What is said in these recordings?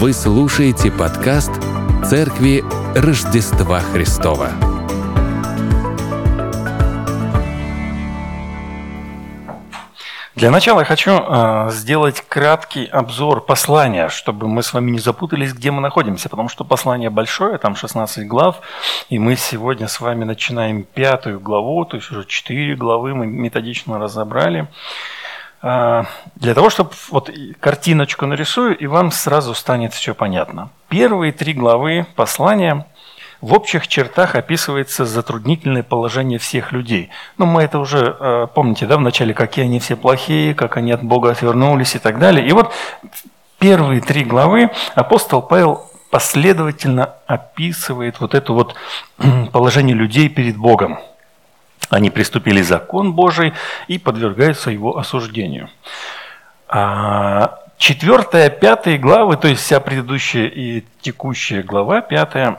Вы слушаете подкаст «Церкви Рождества Христова». Для начала я хочу э, сделать краткий обзор послания, чтобы мы с вами не запутались, где мы находимся, потому что послание большое, там 16 глав, и мы сегодня с вами начинаем пятую главу, то есть уже четыре главы мы методично разобрали. Э, для того, чтобы вот картиночку нарисую, и вам сразу станет все понятно. Первые три главы послания – в общих чертах описывается затруднительное положение всех людей. Ну, мы это уже э, помните, да, вначале, какие они все плохие, как они от Бога отвернулись и так далее. И вот первые три главы апостол Павел последовательно описывает вот это вот положение людей перед Богом. Они приступили закон Божий и подвергаются его осуждению. А, Четвертая, пятая главы, то есть вся предыдущая и текущая глава, пятая,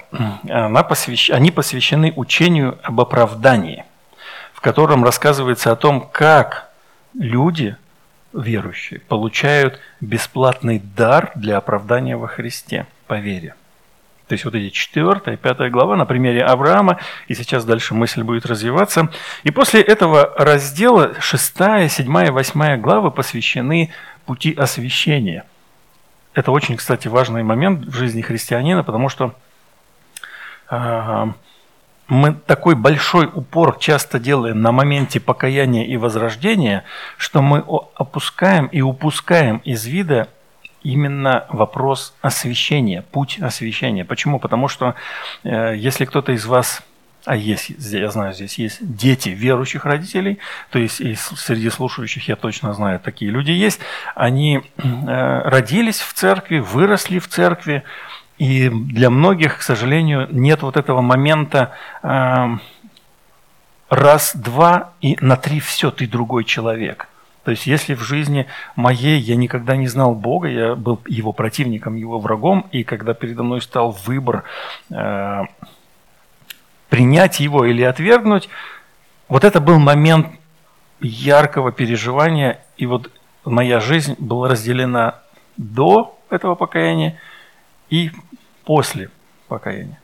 она посвящ... они посвящены учению об оправдании, в котором рассказывается о том, как люди, верующие, получают бесплатный дар для оправдания во Христе по вере. То есть вот эти четвертая, пятая глава на примере Авраама, и сейчас дальше мысль будет развиваться. И после этого раздела шестая, седьмая, восьмая главы посвящены пути освящения. Это очень, кстати, важный момент в жизни христианина, потому что э, мы такой большой упор часто делаем на моменте покаяния и возрождения, что мы опускаем и упускаем из вида именно вопрос освящения, путь освящения. Почему? Потому что э, если кто-то из вас а есть, я знаю, здесь есть дети верующих родителей, то есть и среди слушающих я точно знаю, такие люди есть, они э, родились в церкви, выросли в церкви, и для многих, к сожалению, нет вот этого момента э, раз, два и на три все, ты другой человек. То есть если в жизни моей я никогда не знал Бога, я был его противником, его врагом, и когда передо мной стал выбор э, принять его или отвергнуть, вот это был момент яркого переживания, и вот моя жизнь была разделена до этого покаяния и после покаяния.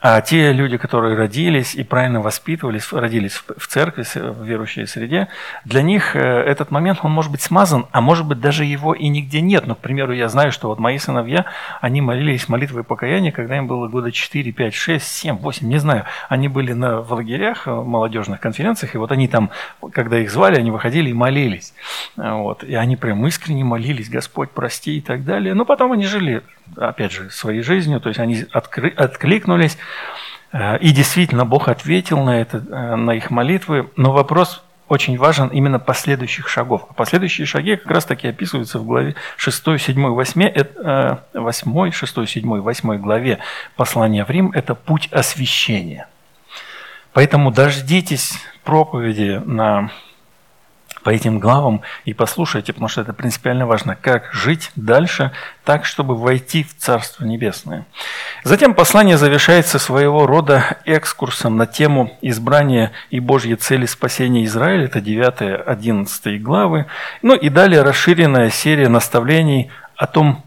А те люди, которые родились и правильно воспитывались, родились в церкви, в верующей среде, для них э, этот момент, он может быть смазан, а может быть даже его и нигде нет. Но, к примеру, я знаю, что вот мои сыновья, они молились молитвой покаяния, когда им было года 4, 5, 6, 7, 8, не знаю. Они были на, в лагерях, в молодежных конференциях, и вот они там, когда их звали, они выходили и молились. Вот. И они прям искренне молились, Господь, прости и так далее. Но потом они жили, опять же, своей жизнью, то есть они откры, откликнулись, Э, и действительно, Бог ответил на, это, э, на их молитвы, но вопрос очень важен именно последующих шагов. А последующие шаги как раз таки описываются в главе 6, 7, 8, 8 6, 7, 8 главе послания в Рим. Это путь освящения. Поэтому дождитесь проповеди на по этим главам и послушайте, потому что это принципиально важно, как жить дальше так, чтобы войти в Царство Небесное. Затем послание завершается своего рода экскурсом на тему избрания и Божьей цели спасения Израиля, это 9-11 главы. Ну и далее расширенная серия наставлений о том,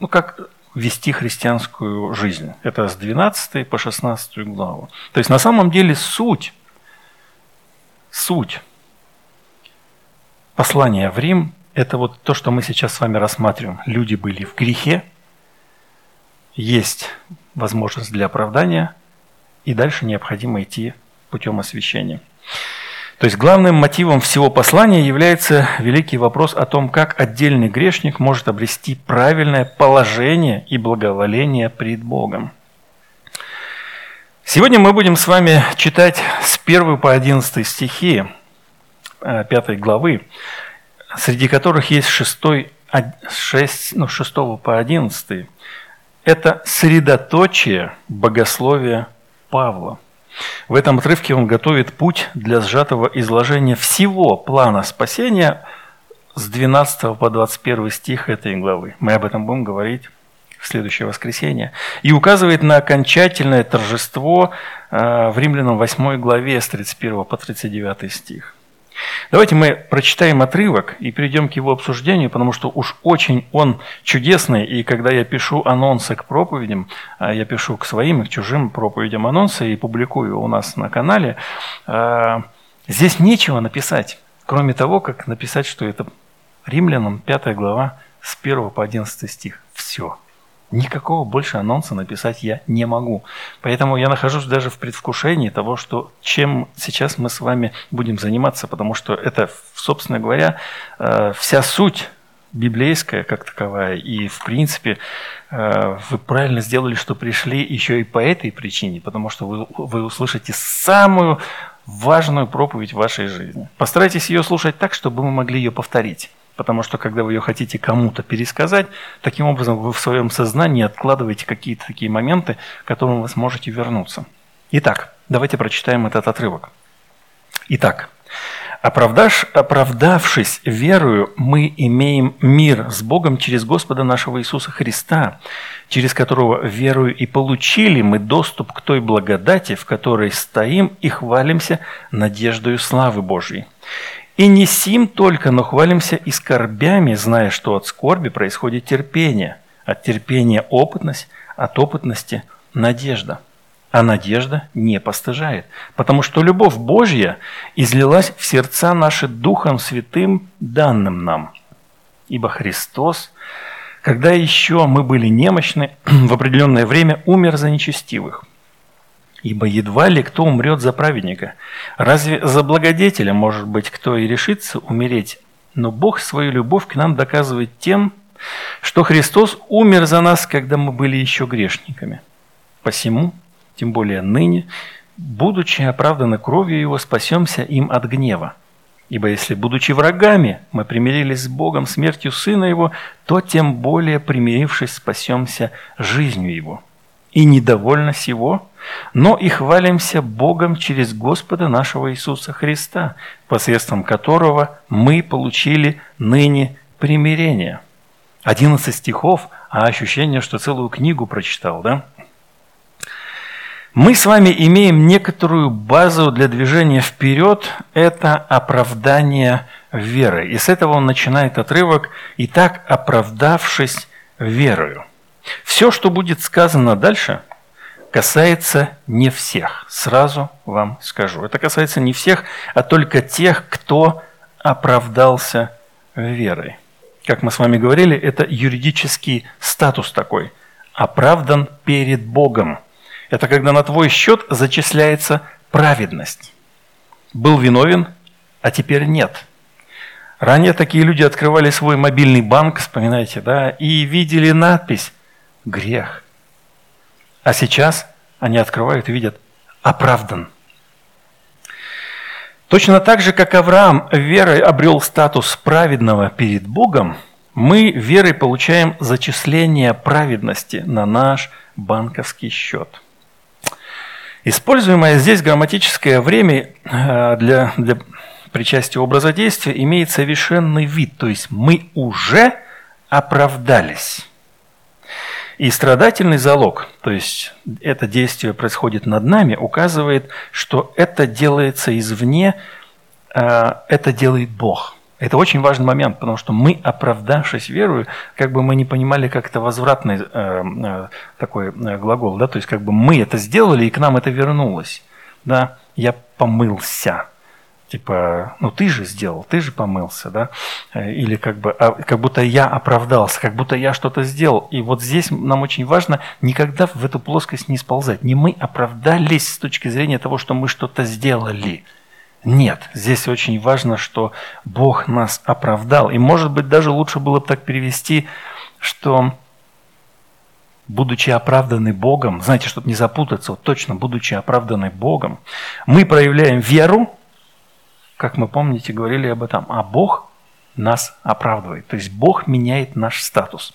ну, как вести христианскую жизнь. Это с 12 по 16 главу. То есть на самом деле суть, суть Послание в Рим – это вот то, что мы сейчас с вами рассматриваем. Люди были в грехе, есть возможность для оправдания, и дальше необходимо идти путем освящения. То есть главным мотивом всего послания является великий вопрос о том, как отдельный грешник может обрести правильное положение и благоволение пред Богом. Сегодня мы будем с вами читать с 1 по 11 стихи 5 э, главы, среди которых есть 6, 6, ну, 6 по 11. Это средоточие богословия Павла. В этом отрывке он готовит путь для сжатого изложения всего плана спасения с 12 по 21 стих этой главы. Мы об этом будем говорить в следующее воскресенье. И указывает на окончательное торжество э, в Римлянам 8 главе с 31 по 39 стих. Давайте мы прочитаем отрывок и перейдем к его обсуждению, потому что уж очень он чудесный, и когда я пишу анонсы к проповедям, а я пишу к своим и к чужим проповедям анонсы и публикую у нас на канале, а, здесь нечего написать, кроме того, как написать, что это Римлянам 5 глава с 1 по 11 стих. Все. Никакого больше анонса написать я не могу. Поэтому я нахожусь даже в предвкушении того, что чем сейчас мы с вами будем заниматься, потому что это, собственно говоря, э, вся суть библейская как таковая. И, в принципе, э, вы правильно сделали, что пришли еще и по этой причине, потому что вы, вы услышите самую важную проповедь в вашей жизни. Постарайтесь ее слушать так, чтобы мы могли ее повторить. Потому что когда вы ее хотите кому-то пересказать, таким образом вы в своем сознании откладываете какие-то такие моменты, к которым вы сможете вернуться. Итак, давайте прочитаем этот отрывок. Итак, оправдаш, оправдавшись верою, мы имеем мир с Богом через Господа нашего Иисуса Христа, через которого верою и получили мы доступ к той благодати, в которой стоим и хвалимся надеждою славы Божьей. И не сим только, но хвалимся и скорбями, зная, что от скорби происходит терпение, от терпения опытность, от опытности надежда. А надежда не постыжает, потому что любовь Божья излилась в сердца наши Духом Святым, данным нам. Ибо Христос, когда еще мы были немощны, в определенное время умер за нечестивых – Ибо едва ли кто умрет за праведника. Разве за благодетеля, может быть, кто и решится умереть? Но Бог свою любовь к нам доказывает тем, что Христос умер за нас, когда мы были еще грешниками. Посему, тем более ныне, будучи оправданы кровью Его, спасемся им от гнева. Ибо если, будучи врагами, мы примирились с Богом смертью Сына Его, то тем более, примирившись, спасемся жизнью Его и недовольно сего, но и хвалимся Богом через Господа нашего Иисуса Христа, посредством которого мы получили ныне примирение. 11 стихов, а ощущение, что целую книгу прочитал, да? Мы с вами имеем некоторую базу для движения вперед, это оправдание веры. И с этого он начинает отрывок «Итак, оправдавшись верою». Все, что будет сказано дальше, касается не всех. Сразу вам скажу. Это касается не всех, а только тех, кто оправдался верой. Как мы с вами говорили, это юридический статус такой. Оправдан перед Богом. Это когда на твой счет зачисляется праведность. Был виновен, а теперь нет. Ранее такие люди открывали свой мобильный банк, вспоминайте, да, и видели надпись грех. А сейчас они открывают и видят оправдан. Точно так же, как Авраам верой обрел статус праведного перед Богом, мы верой получаем зачисление праведности на наш банковский счет. Используемое здесь грамматическое время э, для, для причастия образа действия имеет совершенный вид, то есть мы уже оправдались. И страдательный залог, то есть это действие происходит над нами, указывает, что это делается извне, э, это делает Бог. Это очень важный момент, потому что мы, оправдавшись верою, как бы мы не понимали, как это возвратный э, э, такой глагол, да, то есть как бы мы это сделали, и к нам это вернулось. Да, я помылся. Типа, ну ты же сделал, ты же помылся, да? Э, или как бы, а, как будто я оправдался, как будто я что-то сделал. И вот здесь нам очень важно никогда в эту плоскость не сползать. Не мы оправдались с точки зрения того, что мы что-то сделали. Нет, здесь очень важно, что Бог нас оправдал. И может быть даже лучше было бы так перевести, что будучи оправданы Богом, знаете, чтобы не запутаться, вот точно, будучи оправданы Богом, мы проявляем веру, как мы помните, говорили об этом, а Бог нас оправдывает. То есть Бог меняет наш статус.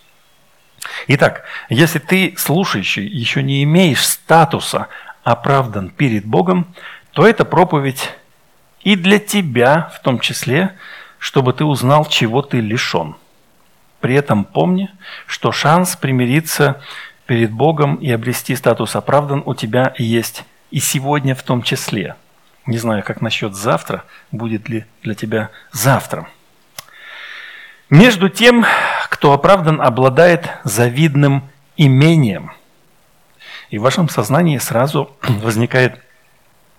Итак, если ты, слушающий, еще не имеешь статуса оправдан перед Богом, то эта проповедь и для тебя в том числе, чтобы ты узнал, чего ты лишен. При этом помни, что шанс примириться перед Богом и обрести статус оправдан у тебя есть и сегодня в том числе – Не знаю, как насчет завтра, будет ли для тебя завтра. Между тем, кто оправдан, обладает завидным имением. И в вашем сознании сразу возникает,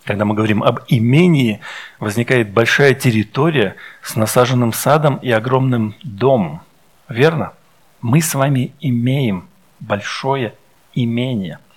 когда мы говорим об имении, возникает большая территория с насаженным садом и огромным домом. Верно? Мы с вами имеем большое имение –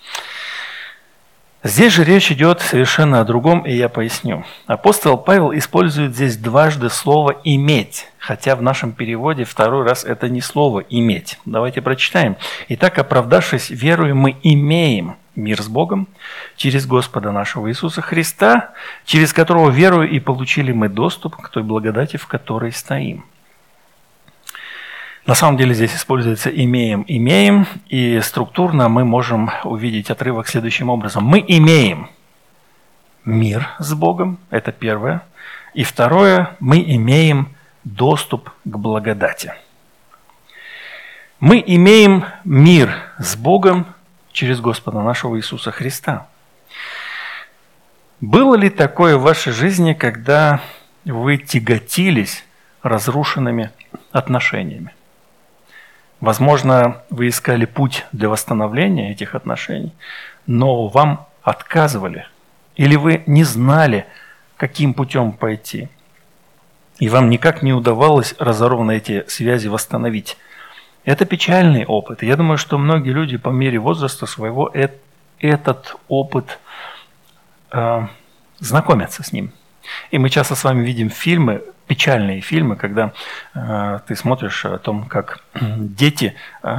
Здесь же речь идет совершенно о другом, и я поясню. Апостол Павел использует здесь дважды слово «иметь», хотя в нашем переводе второй раз это не слово «иметь». Давайте прочитаем. «Итак, оправдавшись верою, мы имеем мир с Богом через Господа нашего Иисуса Христа, через которого верою и получили мы доступ к той благодати, в которой стоим». На самом деле здесь используется «имеем», «имеем», и структурно мы можем увидеть отрывок следующим образом. Мы имеем мир с Богом, это первое. И второе, мы имеем доступ к благодати. Мы имеем мир с Богом через Господа нашего Иисуса Христа. Было ли такое в вашей жизни, когда вы тяготились разрушенными отношениями? Возможно, вы искали путь для восстановления этих отношений, но вам отказывали. Или вы не знали, каким путем пойти. И вам никак не удавалось разорванные эти связи восстановить. Это печальный опыт. Я думаю, что многие люди по мере возраста своего этот опыт э, знакомятся с ним. И мы часто с вами видим фильмы, печальные фильмы, когда э, ты смотришь о том, как дети э,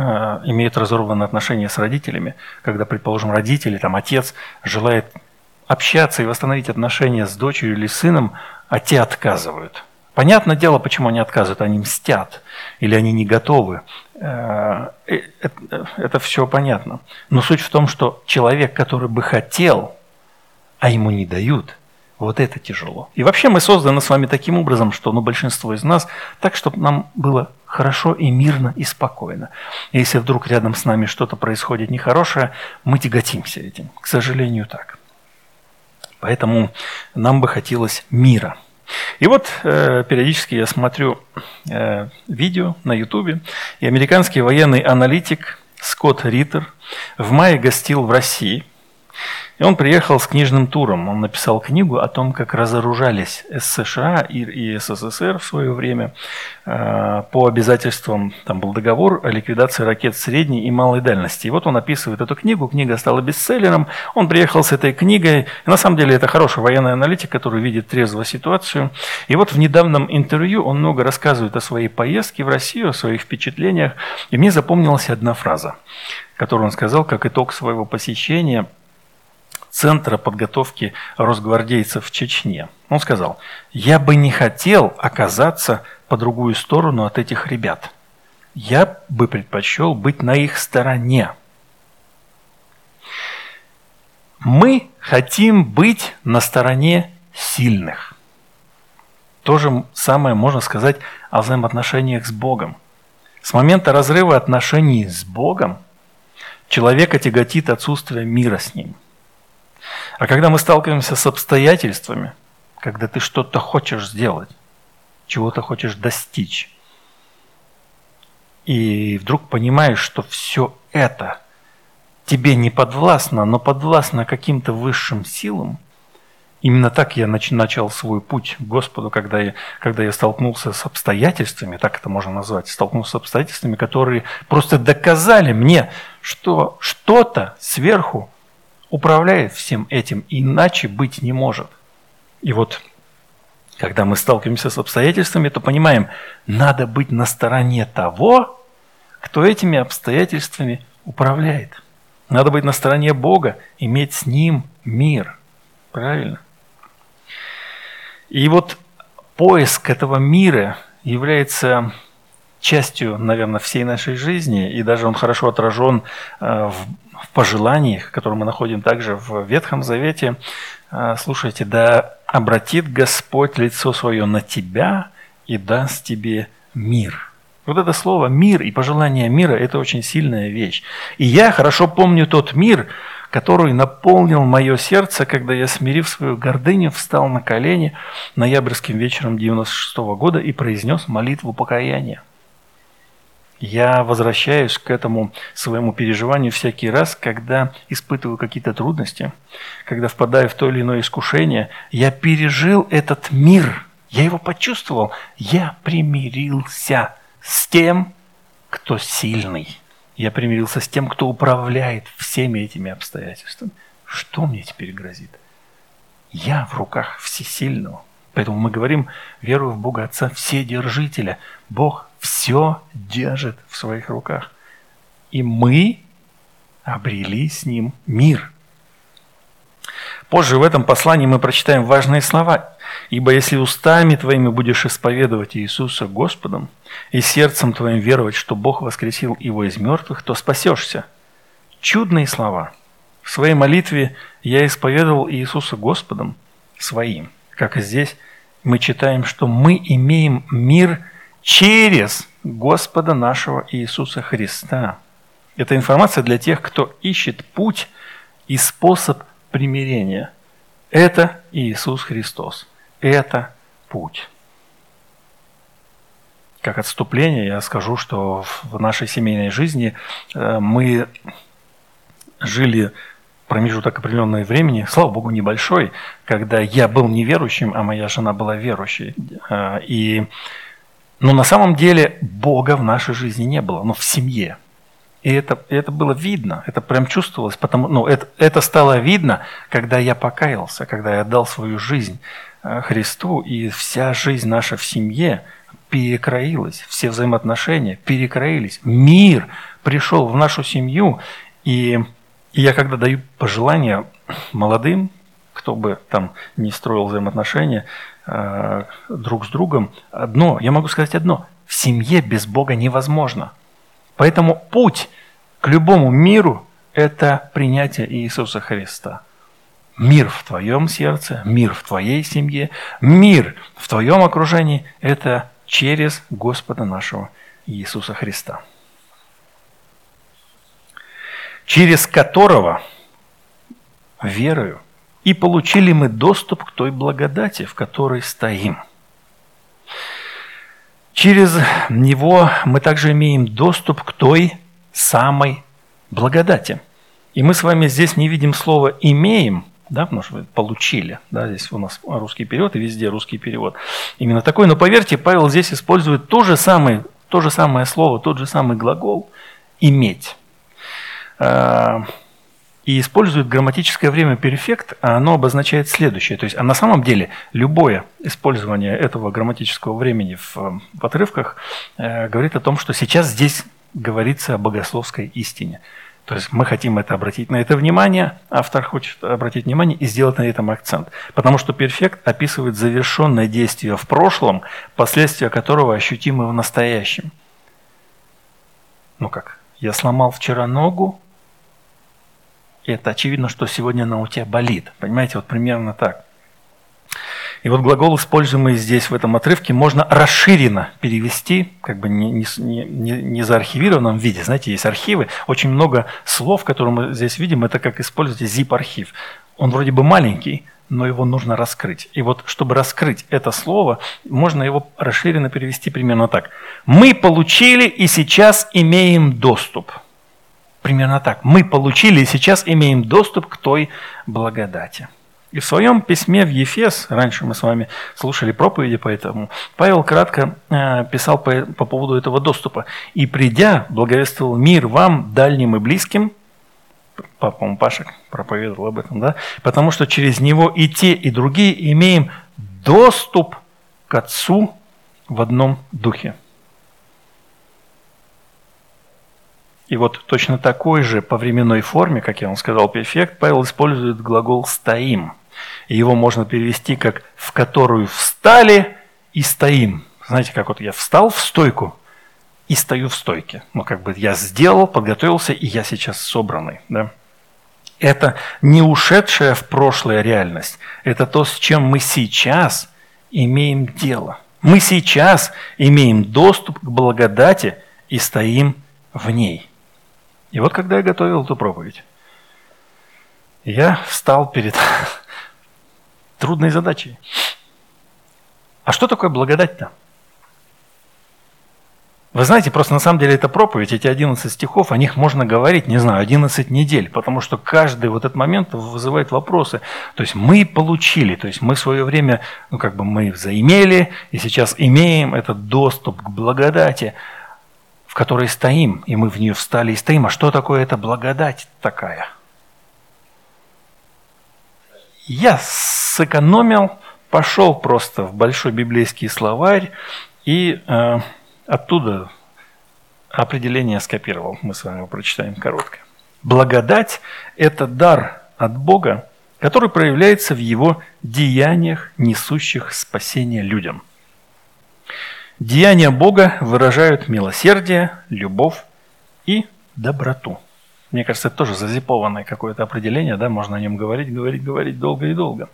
имеют разорванные отношения с родителями, когда, предположим, родители, там, отец желает общаться и восстановить отношения с дочерью или сыном, а те отказывают. Понятное дело, почему они отказывают, они мстят или они не готовы. Э, э, это, это все понятно. Но суть в том, что человек, который бы хотел, а ему не дают – вот это тяжело. И вообще мы созданы с вами таким образом, что ну, большинство из нас так, чтобы нам было хорошо и мирно и спокойно. И если вдруг рядом с нами что-то происходит нехорошее, мы тяготимся этим. К сожалению, так. Поэтому нам бы хотелось мира. И вот э, периодически я смотрю э, видео на Ютубе, и американский военный аналитик Скотт Риттер в мае гостил в России – и он приехал с книжным туром. Он написал книгу о том, как разоружались США и СССР в свое время э, по обязательствам. Там был договор о ликвидации ракет средней и малой дальности. И вот он описывает эту книгу. Книга стала бестселлером. Он приехал с этой книгой. И на самом деле это хороший военный аналитик, который видит трезво ситуацию. И вот в недавнем интервью он много рассказывает о своей поездке в Россию, о своих впечатлениях. И мне запомнилась одна фраза, которую он сказал как итог своего посещения – Центра подготовки росгвардейцев в Чечне. Он сказал, я бы не хотел оказаться по другую сторону от этих ребят. Я бы предпочел быть на их стороне. Мы хотим быть на стороне сильных. То же самое можно сказать о взаимоотношениях с Богом. С момента разрыва отношений с Богом человека тяготит отсутствие мира с Ним – а когда мы сталкиваемся с обстоятельствами, когда ты что-то хочешь сделать, чего-то хочешь достичь, и вдруг понимаешь, что все это тебе не подвластно, но подвластно каким-то высшим силам, Именно так я начал свой путь к Господу, когда я, когда я столкнулся с обстоятельствами, так это можно назвать, столкнулся с обстоятельствами, которые просто доказали мне, что что-то сверху управляет всем этим, иначе быть не может. И вот, когда мы сталкиваемся с обстоятельствами, то понимаем, надо быть на стороне того, кто этими обстоятельствами управляет. Надо быть на стороне Бога, иметь с Ним мир. Правильно? И вот поиск этого мира является частью, наверное, всей нашей жизни, и даже он хорошо отражен э, в в пожеланиях, которые мы находим также в Ветхом Завете. А, слушайте, да обратит Господь лицо свое на тебя и даст тебе мир. Вот это слово «мир» и пожелание мира – это очень сильная вещь. И я хорошо помню тот мир, который наполнил мое сердце, когда я, смирив свою гордыню, встал на колени ноябрьским вечером 96 -го года и произнес молитву покаяния. Я возвращаюсь к этому своему переживанию всякий раз, когда испытываю какие-то трудности, когда впадаю в то или иное искушение. Я пережил этот мир, я его почувствовал, я примирился с тем, кто сильный. Я примирился с тем, кто управляет всеми этими обстоятельствами. Что мне теперь грозит? Я в руках всесильного. Поэтому мы говорим, верую в Бога Отца Вседержителя. Бог все держит в своих руках. И мы обрели с Ним мир. Позже в этом послании мы прочитаем важные слова. «Ибо если устами твоими будешь исповедовать Иисуса Господом, и сердцем твоим веровать, что Бог воскресил Его из мертвых, то спасешься». Чудные слова. В своей молитве я исповедовал Иисуса Господом своим. Как и здесь мы читаем, что мы имеем мир – через Господа нашего Иисуса Христа. Это информация для тех, кто ищет путь и способ примирения. Это Иисус Христос. Это путь. Как отступление я скажу, что в нашей семейной жизни э, мы жили промежуток определенного времени, слава Богу, небольшой, когда я был неверующим, а моя жена была верующей. Э, и но на самом деле Бога в нашей жизни не было, но в семье. И это, это было видно, это прям чувствовалось, потому, ну, это, это стало видно, когда я покаялся, когда я отдал свою жизнь э, Христу, и вся жизнь наша в семье перекроилась, все взаимоотношения перекроились, мир пришел в нашу семью, и, я когда даю пожелания молодым, кто бы там не строил взаимоотношения, друг с другом, одно, я могу сказать одно, в семье без Бога невозможно. Поэтому путь к любому миру – это принятие Иисуса Христа. Мир в твоем сердце, мир в твоей семье, мир в твоем окружении – это через Господа нашего Иисуса Христа, через которого верою и получили мы доступ к той благодати, в которой стоим. Через него мы также имеем доступ к той самой благодати. И мы с вами здесь не видим слова «имеем», да, потому что получили, да, здесь у нас русский перевод и везде русский перевод. Именно такой, но поверьте, Павел здесь использует то же самое, то же самое слово, тот же самый глагол «иметь». И использует грамматическое время перфект, а оно обозначает следующее. То есть, а на самом деле любое использование этого грамматического времени в, в отрывках э, говорит о том, что сейчас здесь говорится о богословской истине. То есть мы хотим это обратить на это внимание, автор хочет обратить внимание и сделать на этом акцент. Потому что перфект описывает завершенное действие в прошлом, последствия которого ощутимы в настоящем. Ну как, я сломал вчера ногу, это очевидно, что сегодня она у тебя болит. Понимаете, вот примерно так. И вот глагол, используемый здесь в этом отрывке, можно расширенно перевести, как бы не, не, не, не заархивированном виде. Знаете, есть архивы, очень много слов, которые мы здесь видим, это как использовать zip-архив. Он вроде бы маленький, но его нужно раскрыть. И вот, чтобы раскрыть это слово, можно его расширенно перевести примерно так. Мы получили и сейчас имеем доступ – Примерно так. Мы получили и сейчас имеем доступ к той благодати. И в своем письме в Ефес, раньше мы с вами слушали проповеди по этому, Павел кратко э, писал по, по поводу этого доступа. «И придя, благовествовал мир вам, дальним и близким». Папа Пашек проповедовал об этом, да? «Потому что через него и те, и другие имеем доступ к Отцу в одном духе». И вот точно такой же по временной форме, как я вам сказал, перфект, Павел использует глагол «стоим». И его можно перевести как «в которую встали и стоим». Знаете, как вот я встал в стойку и стою в стойке. Ну, как бы я сделал, подготовился, и я сейчас собранный. Да? Это не ушедшая в прошлое реальность. Это то, с чем мы сейчас имеем дело. Мы сейчас имеем доступ к благодати и стоим в ней. И вот когда я готовил эту проповедь, я встал перед трудной задачей. А что такое благодать-то? Вы знаете, просто на самом деле это проповедь, эти 11 стихов, о них можно говорить, не знаю, 11 недель, потому что каждый вот этот момент вызывает вопросы. То есть мы получили, то есть мы в свое время, ну как бы мы заимели, и сейчас имеем этот доступ к благодати, которой стоим, и мы в нее встали и стоим. А что такое эта благодать такая? Я сэкономил, пошел просто в большой библейский словарь и... Э, Оттуда определение скопировал. Мы с вами его прочитаем короткое. Благодать – это дар от Бога, который проявляется в его деяниях, несущих спасение людям. Деяния Бога выражают милосердие, любовь и доброту. Мне кажется, это тоже зазипованное какое-то определение, да, можно о нем говорить, говорить, говорить долго и долго.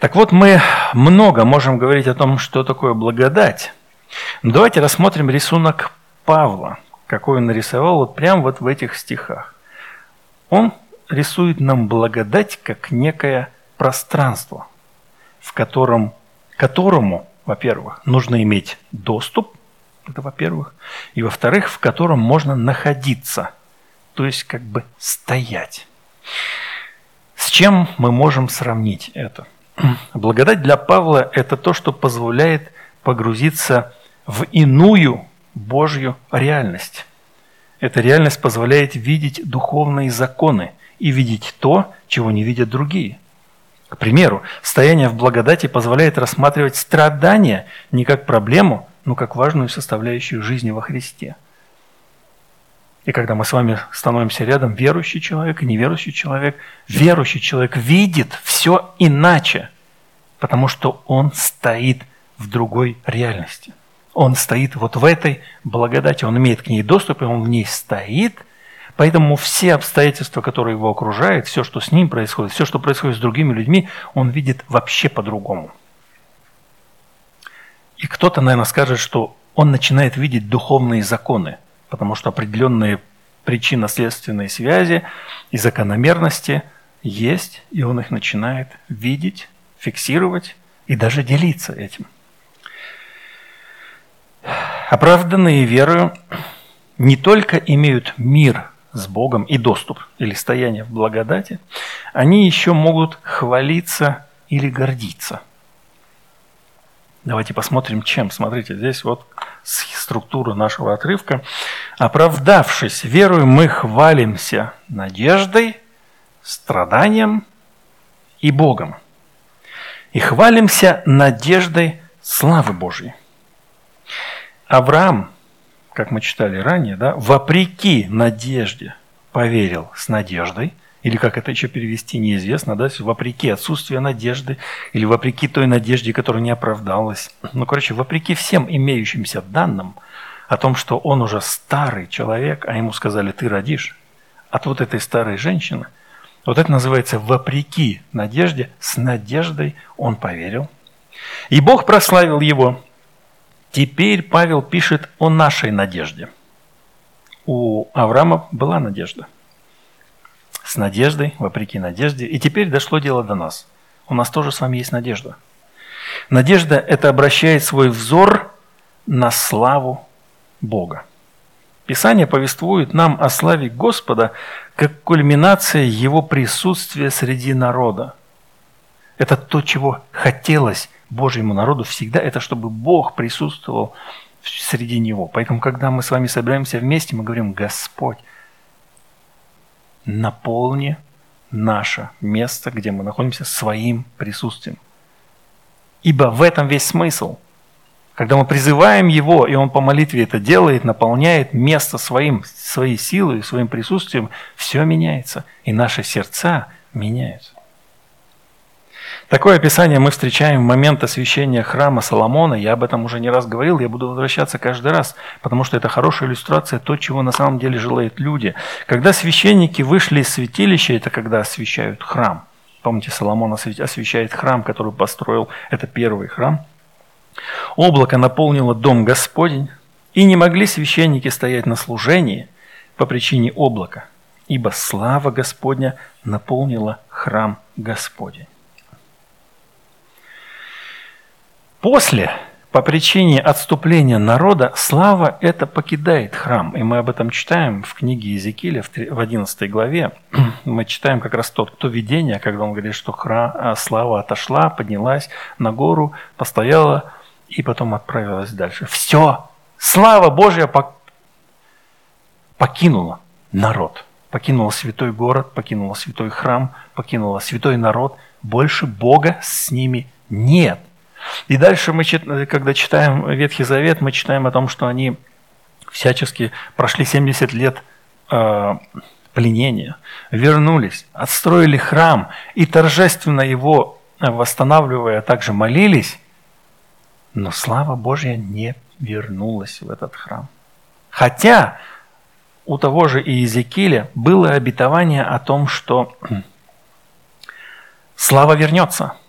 Так вот, мы много можем говорить о том, что такое благодать, ну, давайте рассмотрим рисунок Павла, какой он нарисовал вот прямо вот в этих стихах. Он рисует нам благодать как некое пространство, в котором, которому, во-первых, нужно иметь доступ, это во-первых, и во-вторых, в котором можно находиться, то есть как бы стоять. С чем мы можем сравнить это? Благодать для Павла – это то, что позволяет погрузиться в иную Божью реальность. Эта реальность позволяет видеть духовные законы и видеть то, чего не видят другие. К примеру, стояние в благодати позволяет рассматривать страдания не как проблему, но как важную составляющую жизни во Христе. И когда мы с вами становимся рядом, верующий человек и неверующий человек, верующий человек видит все иначе, потому что он стоит в другой реальности. Он стоит вот в этой благодати, он имеет к ней доступ, и он в ней стоит. Поэтому все обстоятельства, которые его окружают, все, что с ним происходит, все, что происходит с другими людьми, он видит вообще по-другому. И кто-то, наверное, скажет, что он начинает видеть духовные законы, потому что определенные причинно-следственные связи и закономерности есть, и он их начинает видеть, фиксировать и даже делиться этим – Оправданные верою не только имеют мир с Богом и доступ или стояние в благодати, они еще могут хвалиться или гордиться. Давайте посмотрим, чем. Смотрите, здесь вот структура нашего отрывка. Оправдавшись верою, мы хвалимся надеждой, страданием и Богом. И хвалимся надеждой славы Божьей. Авраам, как мы читали ранее, да, вопреки надежде поверил с надеждой, или как это еще перевести, неизвестно, да, вопреки отсутствию надежды, или вопреки той надежде, которая не оправдалась. Ну, короче, вопреки всем имеющимся данным о том, что он уже старый человек, а ему сказали, ты родишь, от вот этой старой женщины, вот это называется вопреки надежде, с надеждой он поверил. И Бог прославил его, Теперь Павел пишет о нашей надежде. У Авраама была надежда. С надеждой, вопреки надежде. И теперь дошло дело до нас. У нас тоже с вами есть надежда. Надежда – это обращает свой взор на славу Бога. Писание повествует нам о славе Господа как кульминация Его присутствия среди народа. Это то, чего хотелось Божьему народу всегда это, чтобы Бог присутствовал среди него. Поэтому, когда мы с вами собираемся вместе, мы говорим, Господь, наполни наше место, где мы находимся, своим присутствием. Ибо в этом весь смысл. Когда мы призываем Его, и Он по молитве это делает, наполняет место своим, своей силой, своим присутствием, все меняется, и наши сердца меняются. Такое описание мы встречаем в момент освящения храма Соломона. Я об этом уже не раз говорил, я буду возвращаться каждый раз, потому что это хорошая иллюстрация то, чего на самом деле желают люди. Когда священники вышли из святилища, это когда освящают храм. Помните, Соломон освящает храм, который построил, это первый храм. Облако наполнило дом Господень, и не могли священники стоять на служении по причине облака, ибо слава Господня наполнила храм Господень. После, по причине отступления народа, слава это покидает храм. И мы об этом читаем в книге Иезекииля в 11 главе. Мы читаем как раз тот, кто видение, когда он говорит, что храм, а, слава отошла, поднялась на гору, постояла и потом отправилась дальше. Все, слава Божья покинула народ. Покинула святой город, покинула святой храм, покинула святой народ. Больше Бога с ними нет. И дальше мы, когда читаем Ветхий Завет, мы читаем о том, что они всячески прошли 70 лет э, пленения, вернулись, отстроили храм и торжественно его восстанавливая, также молились, но слава Божья не вернулась в этот храм. Хотя у того же Иезекииля было обетование о том, что слава вернется –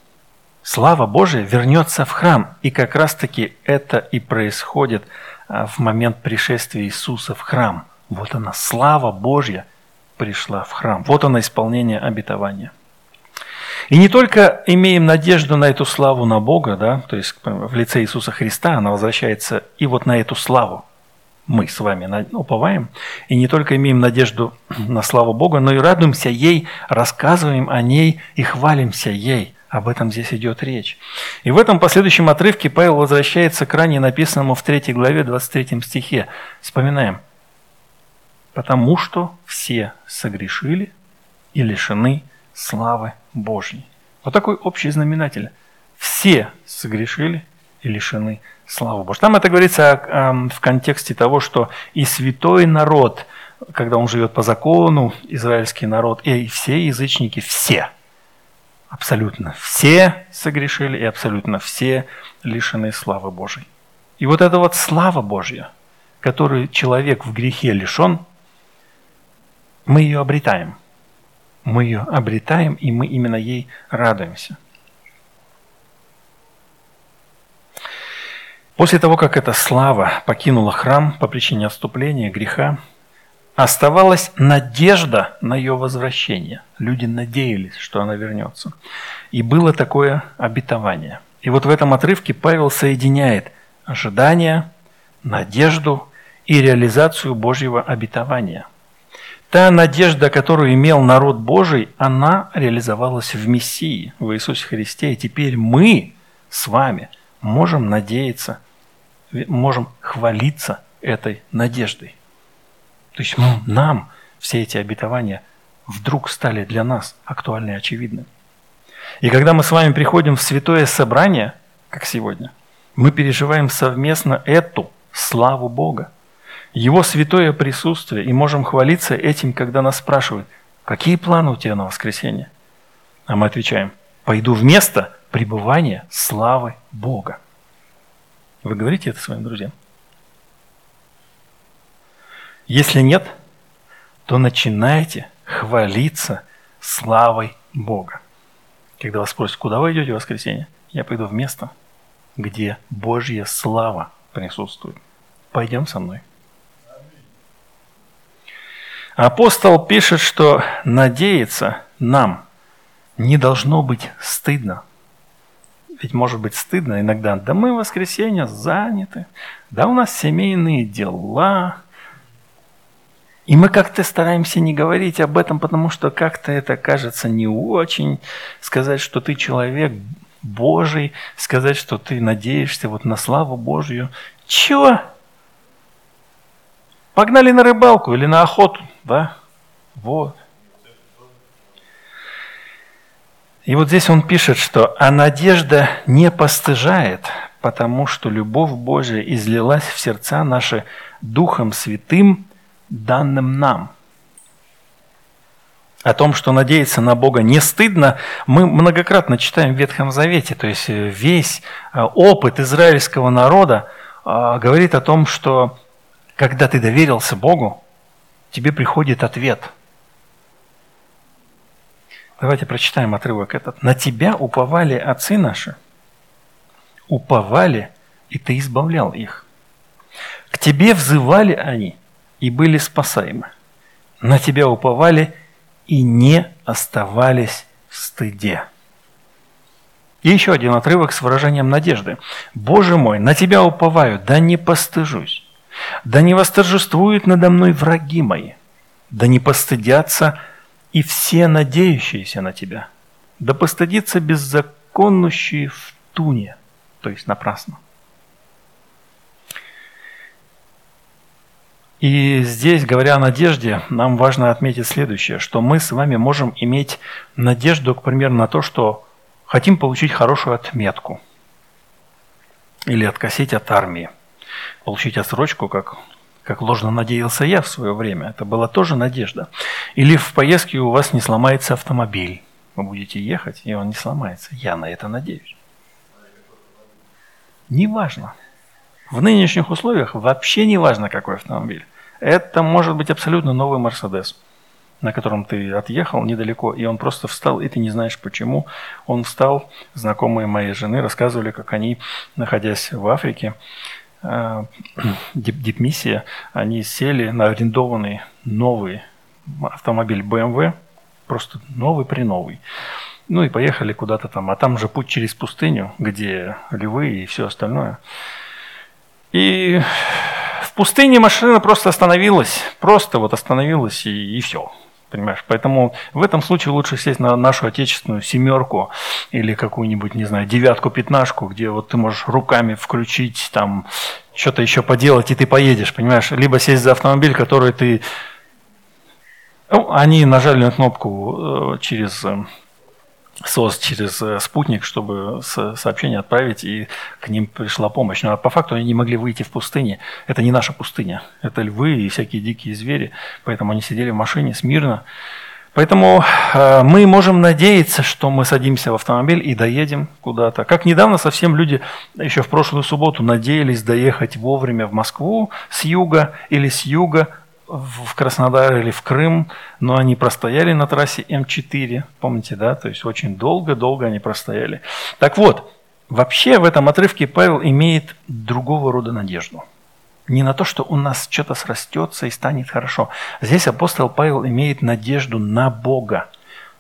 слава Божия вернется в храм. И как раз-таки это и происходит а, в момент пришествия Иисуса в храм. Вот она, слава Божья пришла в храм. Вот она исполнение обетования. И не только имеем надежду на эту славу на Бога, да, то есть в лице Иисуса Христа она возвращается и вот на эту славу мы с вами уповаем, и не только имеем надежду на славу Бога, но и радуемся ей, рассказываем о ней и хвалимся ей – об этом здесь идет речь. И в этом последующем отрывке Павел возвращается к ранее написанному в 3 главе 23 стихе. Вспоминаем. «Потому что все согрешили и лишены славы Божьей». Вот такой общий знаменатель. Все согрешили и лишены славы Божьей. Там это говорится в контексте того, что и святой народ, когда он живет по закону, израильский народ, и все язычники, все – Абсолютно все согрешили и абсолютно все лишены славы Божьей. И вот эта вот слава Божья, которую человек в грехе лишен, мы ее обретаем. Мы ее обретаем, и мы именно ей радуемся. После того, как эта слава покинула храм по причине отступления, греха, Оставалась надежда на ее возвращение. Люди надеялись, что она вернется. И было такое обетование. И вот в этом отрывке Павел соединяет ожидание, надежду и реализацию Божьего обетования. Та надежда, которую имел народ Божий, она реализовалась в Мессии, в Иисусе Христе. И теперь мы с вами можем надеяться, можем хвалиться этой надеждой. То есть ну, нам все эти обетования вдруг стали для нас актуальны и очевидны. И когда мы с вами приходим в святое собрание, как сегодня, мы переживаем совместно эту славу Бога, Его святое присутствие, и можем хвалиться этим, когда нас спрашивают, какие планы у тебя на воскресенье? А мы отвечаем, пойду в место пребывания славы Бога. Вы говорите это своим друзьям? Если нет, то начинайте хвалиться славой Бога. Когда вас спросят, куда вы идете в воскресенье, я пойду в место, где Божья слава присутствует. Пойдем со мной. Апостол пишет, что надеяться нам не должно быть стыдно. Ведь может быть стыдно иногда, да мы в воскресенье заняты, да у нас семейные дела, и мы как-то стараемся не говорить об этом, потому что как-то это кажется не очень. Сказать, что ты человек Божий, сказать, что ты надеешься вот на славу Божью. Чего? Погнали на рыбалку или на охоту, да? Вот. И вот здесь он пишет, что «А надежда не постыжает, потому что любовь Божия излилась в сердца наши Духом Святым, данным нам. О том, что надеяться на Бога не стыдно, мы многократно читаем в Ветхом Завете. То есть э, весь э, опыт израильского народа э, говорит о том, что когда ты доверился Богу, тебе приходит ответ. Давайте прочитаем отрывок этот. «На тебя уповали отцы наши, уповали, и ты избавлял их. К тебе взывали они, и были спасаемы. на Тебя уповали и не оставались в стыде. И еще один отрывок с выражением надежды. «Боже мой, на Тебя уповаю, да не постыжусь, да не восторжествуют надо мной враги мои, да не постыдятся и все надеющиеся на Тебя, да постыдится беззаконнущие в туне, то есть напрасно». И здесь, говоря о надежде, нам важно отметить следующее, что мы с вами можем иметь надежду, к примеру, на то, что хотим получить хорошую отметку или откосить от армии, получить отсрочку, как, как ложно надеялся я в свое время. Это была тоже надежда. Или в поездке у вас не сломается автомобиль. Вы будете ехать, и он не сломается. Я на это надеюсь. Неважно. В нынешних условиях вообще не важно, какой автомобиль. Это может быть абсолютно новый Мерседес, на котором ты отъехал недалеко, и он просто встал, и ты не знаешь почему. Он встал, знакомые моей жены рассказывали, как они, находясь в Африке, э, дипмиссия, они сели на арендованный новый автомобиль BMW, просто новый при новый. Ну и поехали куда-то там. А там же путь через пустыню, где львы и все остальное. И в пустыне машина просто остановилась, просто вот остановилась и, и все. Понимаешь? Поэтому в этом случае лучше сесть на нашу отечественную семерку или какую-нибудь, не знаю, девятку-пятнашку, где вот ты можешь руками включить, там, что-то еще поделать, и ты поедешь, понимаешь? Либо сесть за автомобиль, который ты... Ну, они нажали на кнопку э, через э, СОС через э, спутник, чтобы сообщение отправить, и к ним пришла помощь. Но по факту они не могли выйти в пустыне. Это не наша пустыня. Это львы и всякие дикие звери. Поэтому они сидели в машине смирно. Поэтому э, мы можем надеяться, что мы садимся в автомобиль и доедем куда-то. Как недавно совсем люди еще в прошлую субботу надеялись доехать вовремя в Москву с юга или с юга в Краснодар или в Крым, но они простояли на трассе М4, помните, да, то есть очень долго-долго они простояли. Так вот, вообще в этом отрывке Павел имеет другого рода надежду. Не на то, что у нас что-то срастется и станет хорошо. Здесь апостол Павел имеет надежду на Бога,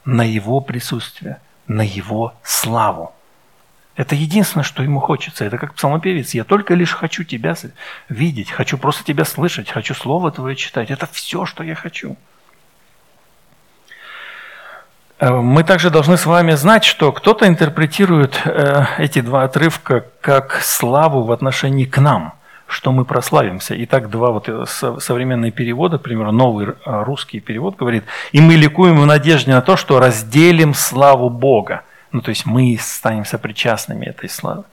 на Его присутствие, на Его славу. Это единственное, что ему хочется. Это как псалмопевец. Я только лишь хочу тебя видеть, хочу просто тебя слышать, хочу Слово Твое читать. Это все, что я хочу. Э, мы также должны с вами знать, что кто-то интерпретирует э, эти два отрывка как славу в отношении к нам, что мы прославимся. Итак, два вот э, современные перевода, к примеру, новый русский перевод говорит, «И мы ликуем в надежде на то, что разделим славу Бога». Ну, то есть мы станем сопричастными этой славы.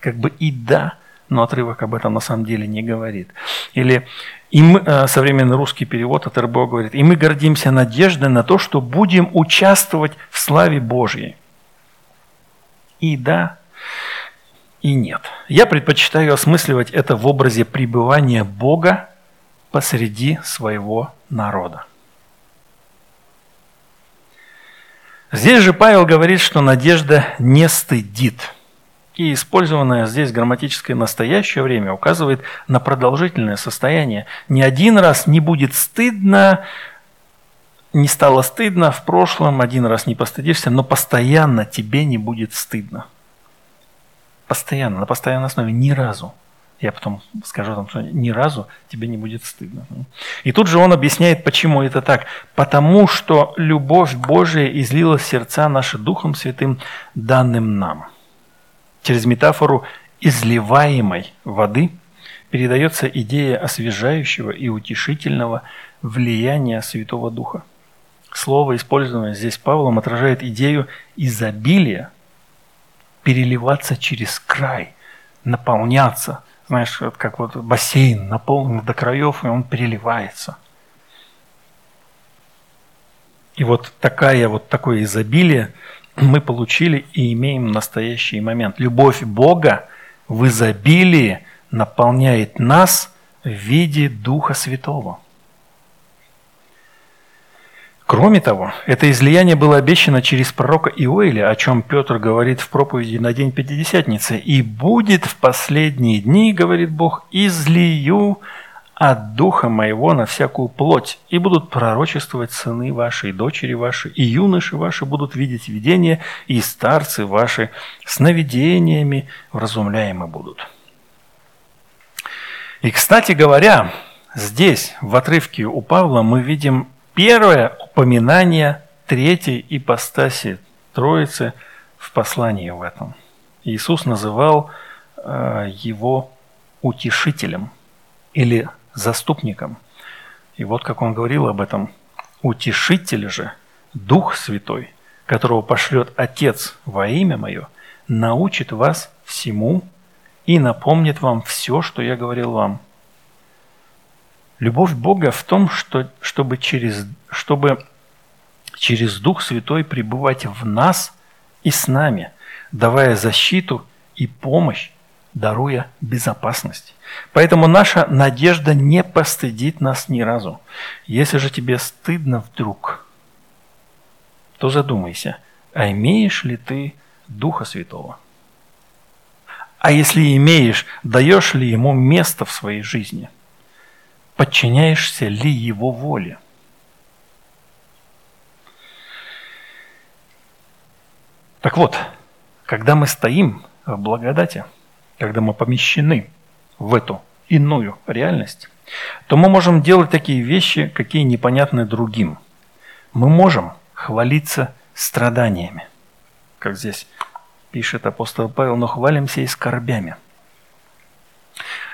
Как бы и да, но отрывок об этом на самом деле не говорит. Или и мы, э, современный русский перевод от РБО говорит, и мы гордимся надеждой на то, что будем участвовать в славе Божьей. И да, и нет. Я предпочитаю осмысливать это в образе пребывания Бога посреди своего народа. Здесь же Павел говорит, что надежда не стыдит. И использованное здесь грамматическое настоящее время указывает на продолжительное состояние. Ни один раз не будет стыдно, не стало стыдно в прошлом, один раз не постыдишься, но постоянно тебе не будет стыдно. Постоянно, на постоянной основе, ни разу. Я потом скажу там, что ни разу тебе не будет стыдно. И тут же он объясняет, почему это так. Потому что любовь Божия излила сердца наши Духом Святым, данным нам. Через метафору изливаемой воды передается идея освежающего и утешительного влияния Святого Духа. Слово, использованное здесь Павлом, отражает идею изобилия, переливаться через край, наполняться – знаешь, как вот бассейн наполнен до краев, и он переливается. И вот такая вот такое изобилие мы получили и имеем в настоящий момент. Любовь Бога в изобилии наполняет нас в виде Духа Святого. Кроме того, это излияние было обещано через пророка Иоиля, о чем Петр говорит в проповеди на день Пятидесятницы. «И будет в последние дни, — говорит Бог, — излию от духа моего на всякую плоть, и будут пророчествовать сыны ваши, и дочери ваши, и юноши ваши будут видеть видения, и старцы ваши сновидениями вразумляемы будут». И, кстати говоря, здесь, в отрывке у Павла, мы видим первое упоминание третьей ипостаси Троицы в послании в этом. Иисус называл э, его утешителем или заступником. И вот как он говорил об этом. Утешитель же, Дух Святой, которого пошлет Отец во имя Мое, научит вас всему и напомнит вам все, что я говорил вам. Любовь Бога в том, что, чтобы, через, чтобы через Дух Святой пребывать в нас и с нами, давая защиту и помощь даруя безопасность. Поэтому наша надежда не постыдит нас ни разу. Если же тебе стыдно вдруг, то задумайся, а имеешь ли ты Духа Святого? А если имеешь, даешь ли ему место в своей жизни? Подчиняешься ли его воле? Так вот, когда мы стоим в благодати – когда мы помещены в эту иную реальность, то мы можем делать такие вещи, какие непонятны другим. Мы можем хвалиться страданиями, как здесь пишет апостол Павел, но хвалимся и скорбями.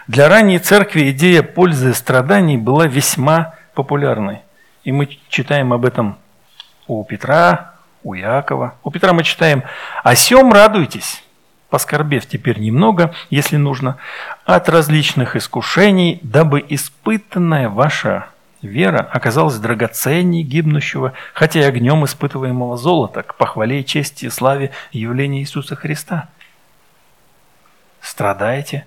Для ранней церкви идея пользы страданий была весьма популярной. И мы читаем об этом у Петра, у Якова. У Петра мы читаем «О сем радуйтесь, поскорбев теперь немного, если нужно, от различных искушений, дабы испытанная ваша вера оказалась драгоценней гибнущего, хотя и огнем испытываемого золота, к похвале и чести и славе явления Иисуса Христа. Страдаете,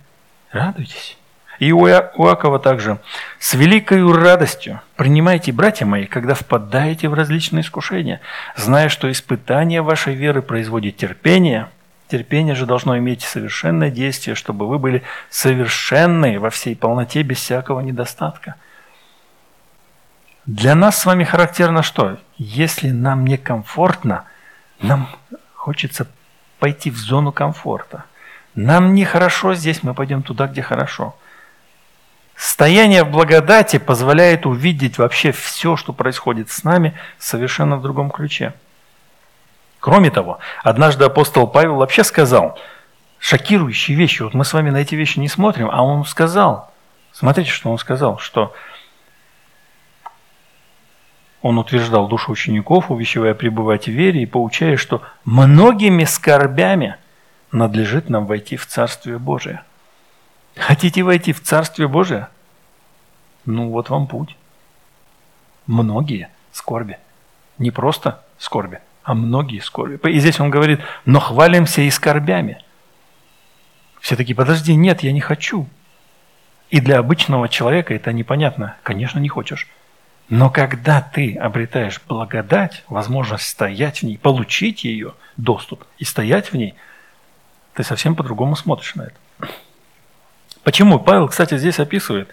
радуйтесь. И у Иакова также. «С великою радостью принимайте, братья мои, когда впадаете в различные искушения, зная, что испытание вашей веры производит терпение – Терпение же должно иметь совершенное действие, чтобы вы были совершенны во всей полноте, без всякого недостатка. Для нас с вами характерно что? Если нам некомфортно, нам хочется пойти в зону комфорта. Нам нехорошо здесь, мы пойдем туда, где хорошо. Стояние в благодати позволяет увидеть вообще все, что происходит с нами, совершенно в другом ключе. Кроме того, однажды апостол Павел вообще сказал шокирующие вещи. Вот мы с вами на эти вещи не смотрим, а он сказал, смотрите, что он сказал, что он утверждал душу учеников, увещевая пребывать в вере и поучая, что многими скорбями надлежит нам войти в Царствие Божие. Хотите войти в Царствие Божие? Ну вот вам путь. Многие скорби. Не просто скорби, а многие скорби. И здесь он говорит, но хвалимся и скорбями. Все такие, подожди, нет, я не хочу. И для обычного человека это непонятно. Конечно, не хочешь. Но когда ты обретаешь благодать, возможность стоять в ней, получить ее, доступ, и стоять в ней, ты совсем по-другому смотришь на это. Почему? Павел, кстати, здесь описывает,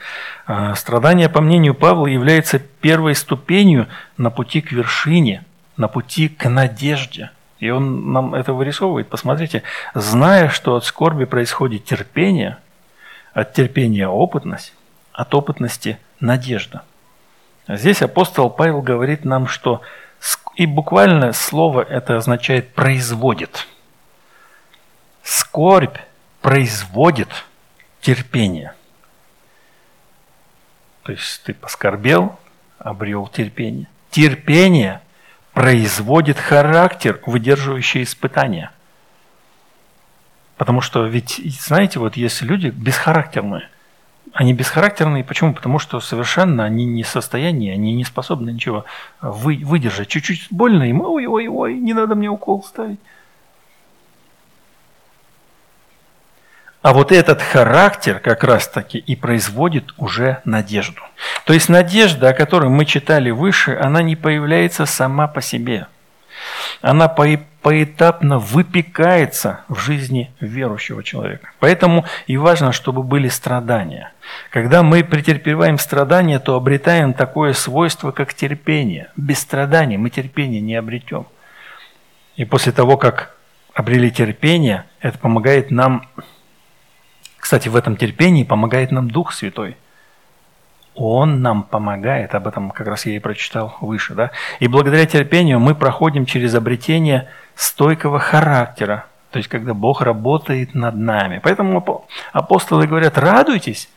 а, страдание, по мнению Павла, является первой ступенью на пути к вершине – на пути к надежде. И он нам это вырисовывает. Посмотрите, зная, что от скорби происходит терпение, от терпения опытность, от опытности надежда. А здесь апостол Павел говорит нам, что и буквально слово это означает производит. Скорбь производит терпение. То есть ты поскорбел, обрел терпение. Терпение производит характер, выдерживающий испытания. Потому что ведь, знаете, вот есть люди бесхарактерные. Они бесхарактерные, почему? Потому что совершенно они не в состоянии, они не способны ничего вы, выдержать. Чуть-чуть больно им, ой-ой-ой, не надо мне укол ставить. А вот этот характер как раз-таки и производит уже надежду. То есть надежда, о которой мы читали выше, она не появляется сама по себе. Она поэтапно выпекается в жизни верующего человека. Поэтому и важно, чтобы были страдания. Когда мы претерпеваем страдания, то обретаем такое свойство, как терпение. Без страданий мы терпение не обретем. И после того, как обрели терпение, это помогает нам, кстати, в этом терпении помогает нам Дух Святой – он нам помогает, об этом как раз я и прочитал выше. Да? И благодаря терпению мы проходим через обретение стойкого характера, то есть когда Бог работает над нами. Поэтому апостолы говорят, радуйтесь,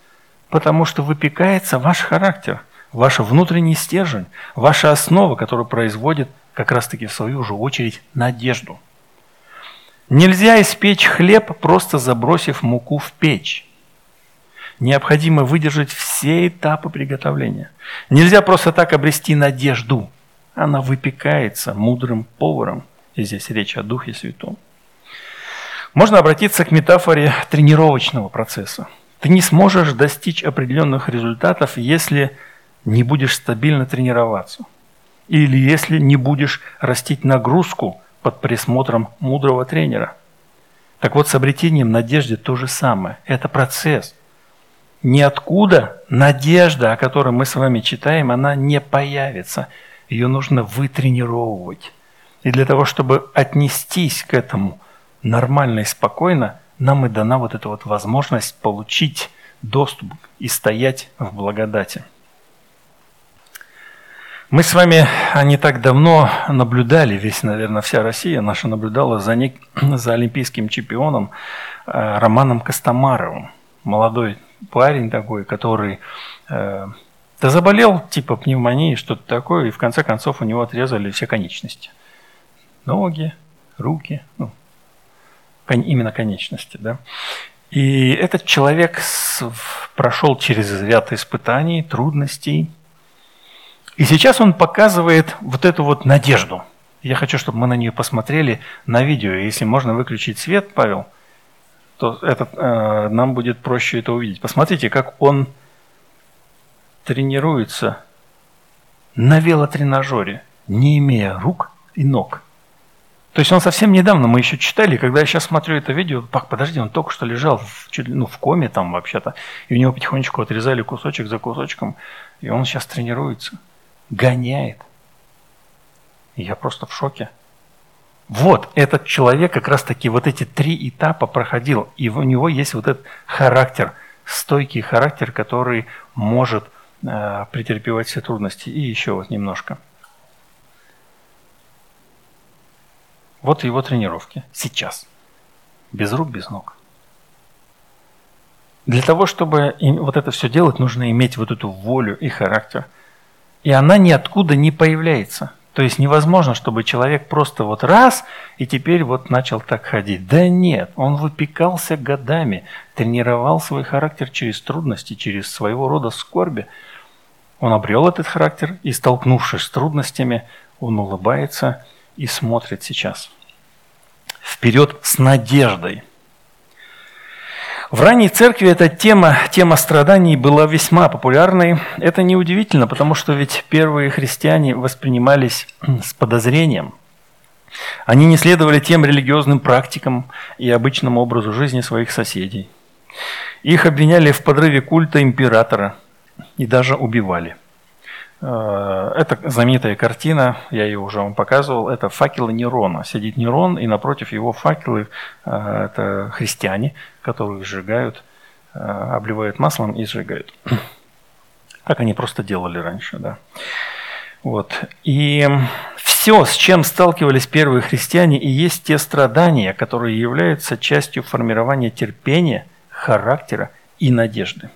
потому что выпекается ваш характер, ваш внутренний стержень, ваша основа, которая производит как раз-таки в свою же очередь надежду. Нельзя испечь хлеб, просто забросив муку в печь необходимо выдержать все этапы приготовления. Нельзя просто так обрести надежду. Она выпекается мудрым поваром. И здесь речь о Духе Святом. Можно обратиться к метафоре тренировочного процесса. Ты не сможешь достичь определенных результатов, если не будешь стабильно тренироваться. Или если не будешь растить нагрузку под присмотром мудрого тренера. Так вот, с обретением надежды то же самое. Это процесс – ниоткуда надежда, о которой мы с вами читаем, она не появится. Ее нужно вытренировывать. И для того, чтобы отнестись к этому нормально и спокойно, нам и дана вот эта вот возможность получить доступ и стоять в благодати. Мы с вами не так давно наблюдали, весь, наверное, вся Россия наша наблюдала за, не, за олимпийским чемпионом э, Романом Костомаровым. Молодой парень такой, который э, да заболел типа пневмонией, что-то такое, и в конце концов у него отрезали все конечности. Ноги, руки, ну, кон, именно конечности, да. И этот человек с, прошел через ряд испытаний, трудностей, и сейчас он показывает вот эту вот надежду. Я хочу, чтобы мы на нее посмотрели на видео. Если можно выключить свет, Павел – то этот, э, нам будет проще это увидеть. Посмотрите, как он тренируется на велотренажере, не имея рук и ног. То есть он совсем недавно, мы еще читали, когда я сейчас смотрю это видео, пак, подожди, он только что лежал в, ну, в коме там вообще-то, и у него потихонечку отрезали кусочек за кусочком, и он сейчас тренируется, гоняет. И я просто в шоке. Вот этот человек как раз-таки вот эти три этапа проходил, и у него есть вот этот характер, стойкий характер, который может э, претерпевать все трудности. И еще вот немножко. Вот его тренировки сейчас. Без рук, без ног. Для того, чтобы вот это все делать, нужно иметь вот эту волю и характер. И она ниоткуда не появляется – то есть невозможно, чтобы человек просто вот раз и теперь вот начал так ходить. Да нет, он выпекался годами, тренировал свой характер через трудности, через своего рода скорби. Он обрел этот характер и, столкнувшись с трудностями, он улыбается и смотрит сейчас. Вперед с надеждой – в ранней церкви эта тема, тема страданий была весьма популярной. Это неудивительно, потому что ведь первые христиане воспринимались с подозрением. Они не следовали тем религиозным практикам и обычному образу жизни своих соседей. Их обвиняли в подрыве культа императора и даже убивали. Э, это знаменитая картина, я ее уже вам показывал, это факелы Нерона. Сидит Нерон, и напротив его факелы э, – это христиане, которые сжигают, э, обливают маслом и сжигают. Как они просто делали раньше, да. Вот. И все, с чем сталкивались первые христиане, и есть те страдания, которые являются частью формирования терпения, характера и надежды.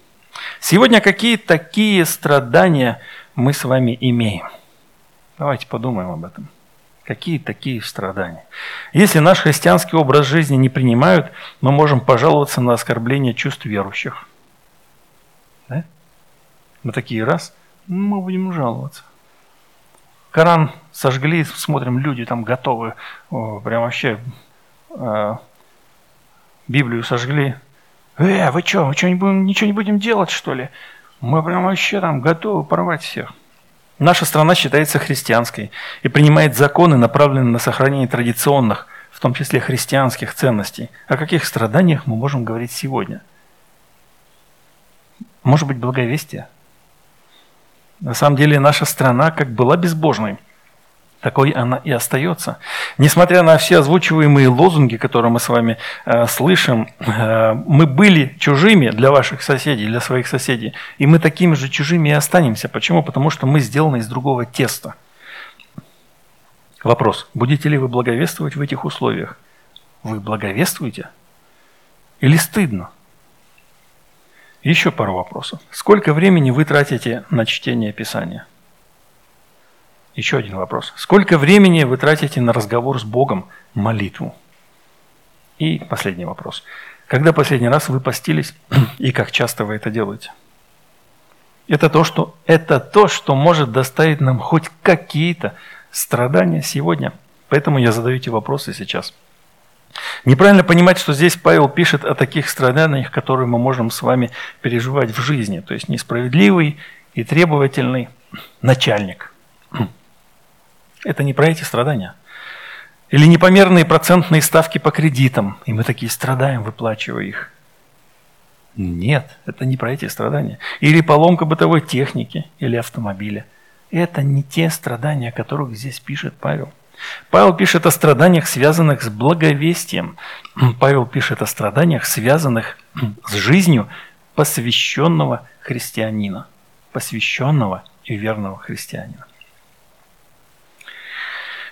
Сегодня какие такие страдания – мы с вами имеем. Давайте подумаем об этом. Какие такие страдания? Если наш христианский образ жизни не принимают, мы можем пожаловаться на оскорбление чувств верующих. Да? Мы такие раз, мы будем жаловаться. Коран сожгли, смотрим, люди там готовы, о, прям вообще э, Библию сожгли. Э, вы что, вы что, ничего не будем делать, что ли? Мы прям вообще там готовы порвать всех. Наша страна считается христианской и принимает законы, направленные на сохранение традиционных, в том числе христианских ценностей. О каких страданиях мы можем говорить сегодня? Может быть, благовестие? На самом деле наша страна как была безбожной, такой она и остается. Несмотря на все озвучиваемые лозунги, которые мы с вами э, слышим, э, мы были чужими для ваших соседей, для своих соседей, и мы такими же чужими и останемся. Почему? Потому что мы сделаны из другого теста. Вопрос, будете ли вы благовествовать в этих условиях? Вы благовествуете? Или стыдно? Еще пару вопросов. Сколько времени вы тратите на чтение Писания? Еще один вопрос. Сколько времени вы тратите на разговор с Богом, молитву? И последний вопрос. Когда последний раз вы постились и как часто вы это делаете? Это то, что, это то, что может доставить нам хоть какие-то страдания сегодня. Поэтому я задаю эти вопросы сейчас. Неправильно понимать, что здесь Павел пишет о таких страданиях, которые мы можем с вами переживать в жизни. То есть несправедливый и требовательный начальник – это не про эти страдания. Или непомерные процентные ставки по кредитам, и мы такие страдаем, выплачивая их. Нет, это не про эти страдания. Или поломка бытовой техники или автомобиля. Это не те страдания, о которых здесь пишет Павел. Павел пишет о страданиях, связанных с благовестием. Павел пишет о страданиях, связанных с жизнью посвященного христианина. Посвященного и верного христианина.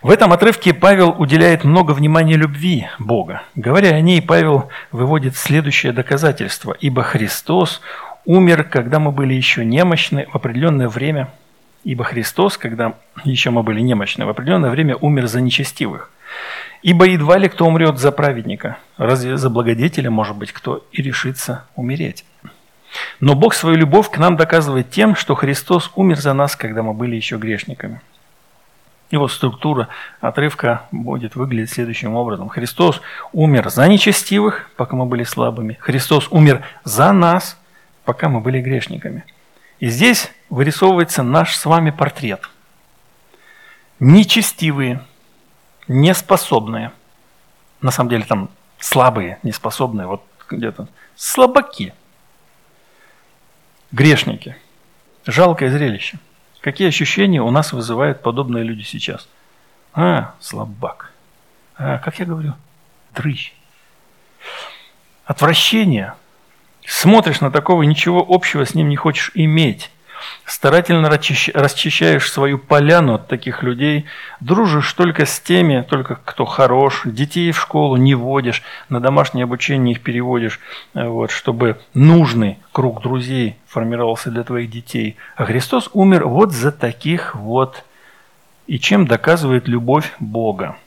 В этом отрывке Павел уделяет много внимания любви Бога. Говоря о ней, Павел выводит следующее доказательство. «Ибо Христос умер, когда мы были еще немощны в определенное время, ибо Христос, когда еще мы были немощны, в определенное время умер за нечестивых. Ибо едва ли кто умрет за праведника, разве за благодетеля, может быть, кто и решится умереть. Но Бог свою любовь к нам доказывает тем, что Христос умер за нас, когда мы были еще грешниками. И вот структура отрывка будет выглядеть следующим образом. Христос умер за нечестивых, пока мы были слабыми. Христос умер за нас, пока мы были грешниками. И здесь вырисовывается наш с вами портрет. Нечестивые, неспособные, на самом деле там слабые, неспособные, вот где-то слабаки, грешники. Жалкое зрелище – Какие ощущения у нас вызывают подобные люди сейчас? А, слабак. А, как я говорю? Дрыщ. Отвращение. Смотришь на такого, ничего общего с ним не хочешь иметь. Старательно расчищаешь свою поляну от таких людей, дружишь только с теми, только кто хорош, детей в школу не водишь, на домашнее обучение их переводишь, вот, чтобы нужный круг друзей формировался для твоих детей. А Христос умер вот за таких вот. И чем доказывает любовь Бога?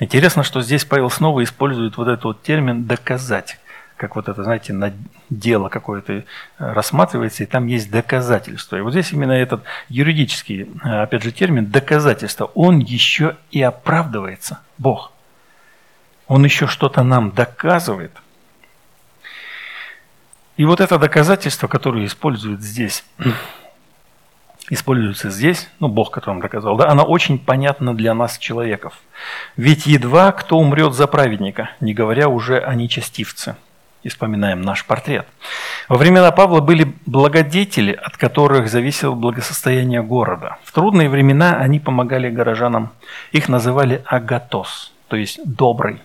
Интересно, что здесь Павел снова использует вот этот вот термин «доказать» как вот это, знаете, на дело какое-то э, рассматривается, и там есть доказательство. И вот здесь именно этот юридический, э, опять же, термин доказательство, он еще и оправдывается, Бог. Он еще что-то нам доказывает. И вот это доказательство, которое использует здесь, используется здесь, ну, Бог, который он доказал, да, оно очень понятно для нас, человеков. Ведь едва кто умрет за праведника, не говоря уже о нечестивце и вспоминаем наш портрет. Во времена Павла были благодетели, от которых зависело благосостояние города. В трудные времена они помогали горожанам. Их называли агатос, то есть добрый,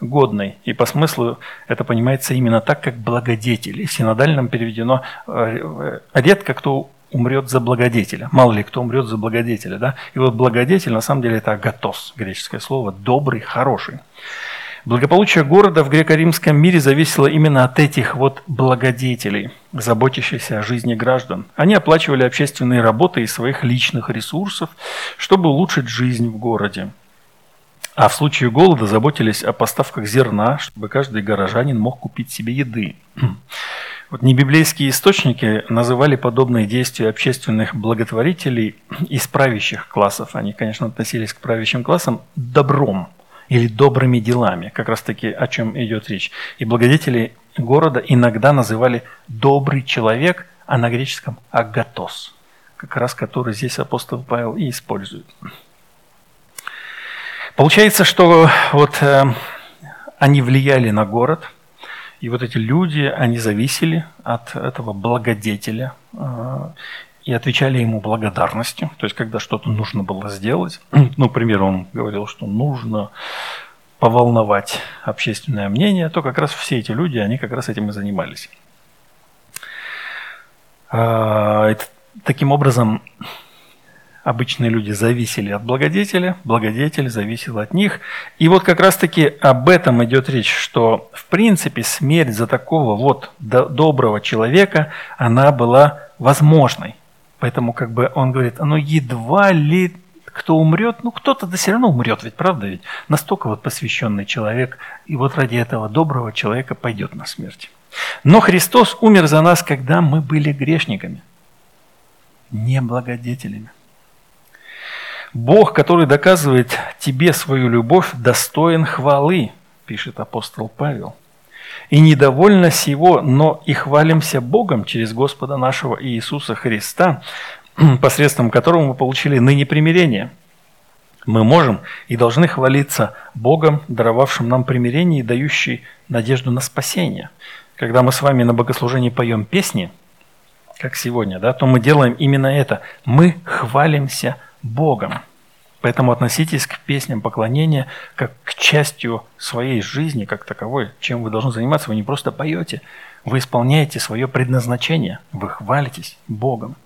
годный. И по смыслу это понимается именно так, как благодетель. И в синодальном переведено э, редко кто умрет за благодетеля. Мало ли кто умрет за благодетеля. Да? И вот благодетель на самом деле это агатос, греческое слово, добрый, хороший. Благополучие города в греко-римском мире зависело именно от этих вот благодетелей, заботящихся о жизни граждан. Они оплачивали общественные работы из своих личных ресурсов, чтобы улучшить жизнь в городе. А в случае голода заботились о поставках зерна, чтобы каждый горожанин мог купить себе еды. Вот небиблейские источники называли подобные действия общественных благотворителей из правящих классов, они, конечно, относились к правящим классам, добром – или добрыми делами, как раз таки о чем идет речь. И благодетели города иногда называли добрый человек, а на греческом агатос. как раз который здесь апостол Павел и использует. Получается, что вот э, они влияли на город, и вот эти люди, они зависели от этого благодетеля э, и отвечали ему благодарностью. То есть, когда что-то нужно было сделать, ну, например, он говорил, что нужно поволновать общественное мнение, то как раз все эти люди, они как раз этим и занимались. Э, таким образом, обычные люди зависели от благодетеля, благодетель зависел от них. И вот как раз-таки об этом идет речь, что в принципе смерть за такого вот доброго человека, она была возможной. Поэтому как бы он говорит, ну едва ли кто умрет, ну кто-то да все равно умрет, ведь правда ведь? Настолько вот посвященный человек, и вот ради этого доброго человека пойдет на смерть. Но Христос умер за нас, когда мы были грешниками, не благодетелями. Бог, который доказывает тебе свою любовь, достоин хвалы, пишет апостол Павел. И недовольно сего, но и хвалимся Богом через Господа нашего Иисуса Христа, посредством которого мы получили ныне примирение. Мы можем и должны хвалиться Богом, даровавшим нам примирение и дающий надежду на спасение. Когда мы с вами на богослужении поем песни, как сегодня, да, то мы делаем именно это. Мы хвалимся Богом. Поэтому относитесь к песням поклонения как к частью своей жизни, как таковой. Чем вы должны заниматься, вы не просто поете, вы исполняете свое предназначение, вы хвалитесь Богом.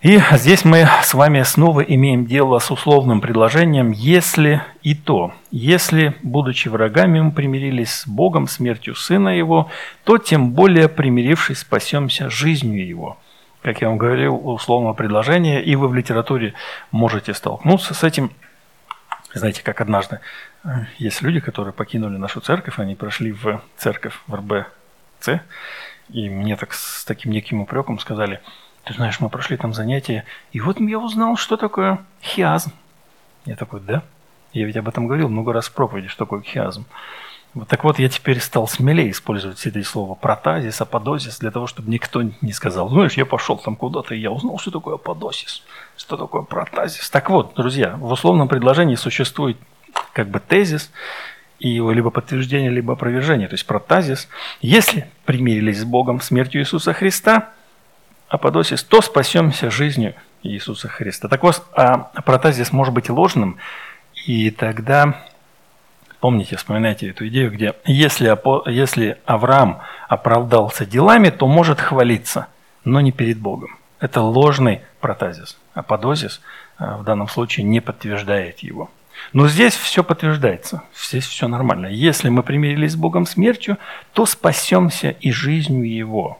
И здесь мы с вами снова имеем дело с условным предложением «если и то». Если, будучи врагами, мы примирились с Богом смертью Сына Его, то тем более, примирившись, спасемся жизнью Его – как я вам говорил, условного предложения, и вы в литературе можете столкнуться с этим. Знаете, как однажды э, есть люди, которые покинули нашу церковь, они прошли в церковь в РБЦ, и мне так с таким неким упреком сказали, ты знаешь, мы прошли там занятия, и вот я узнал, что такое хиазм. Я такой, да? Я ведь об этом говорил много раз в проповеди, что такое хиазм. Вот так вот, я теперь стал смелее использовать это слово протазис, аподозис, для того, чтобы никто не сказал, знаешь, я пошел там куда-то, и я узнал, что такое аподозис, что такое протазис. Так вот, друзья, в условном предложении существует как бы тезис, и его либо подтверждение, либо опровержение, то есть протазис. Если примирились с Богом смертью Иисуса Христа, аподосис, то спасемся жизнью Иисуса Христа. Так вот, а протазис может быть ложным, и тогда Помните, вспоминайте эту идею, где если, если Авраам оправдался делами, то может хвалиться, но не перед Богом. Это ложный протазис. Аподозис э, в данном случае не подтверждает его. Но здесь все подтверждается, здесь все нормально. Если мы примирились с Богом смертью, то спасемся и жизнью Его.